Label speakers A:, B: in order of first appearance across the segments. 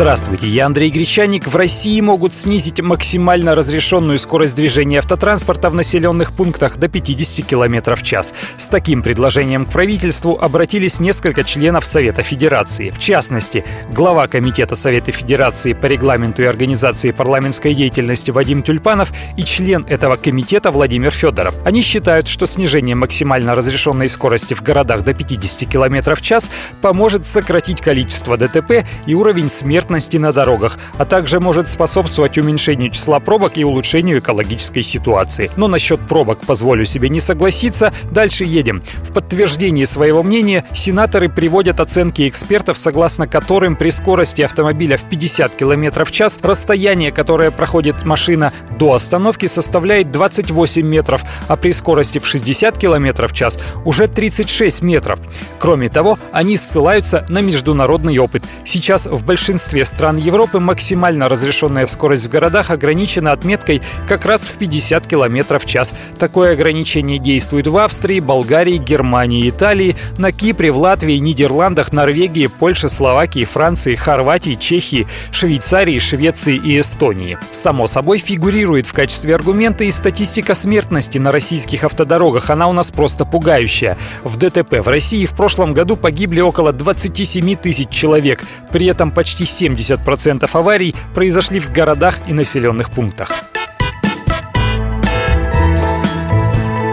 A: Здравствуйте, я Андрей Гречаник. В России могут снизить максимально разрешенную скорость движения автотранспорта в населенных пунктах до 50 км в час. С таким предложением к правительству обратились несколько членов Совета Федерации. В частности, глава Комитета Совета Федерации по регламенту и организации парламентской деятельности Вадим Тюльпанов и член этого комитета Владимир Федоров. Они считают, что снижение максимально разрешенной скорости в городах до 50 км в час поможет сократить количество ДТП и уровень смертности смертности на дорогах, а также может способствовать уменьшению числа пробок и улучшению экологической ситуации. Но насчет пробок позволю себе не согласиться. Дальше едем. В подтверждении своего мнения сенаторы приводят оценки экспертов, согласно которым при скорости автомобиля в 50 км в час расстояние, которое проходит машина до остановки, составляет 28 метров, а при скорости в 60 км в час уже 36 метров. Кроме того, они ссылаются на международный опыт. Сейчас в большинстве большинстве стран Европы максимально разрешенная скорость в городах ограничена отметкой как раз в 50 км в час. Такое ограничение действует в Австрии, Болгарии, Германии, Италии, на Кипре, в Латвии, Нидерландах, Норвегии, Польше, Словакии, Франции, Хорватии, Чехии, Швейцарии, Швеции и Эстонии. Само собой фигурирует в качестве аргумента и статистика смертности на российских автодорогах. Она у нас просто пугающая. В ДТП в России в прошлом году погибли около 27 тысяч человек. При этом почти 7 70% аварий произошли в городах и населенных пунктах.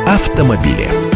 B: Автомобили.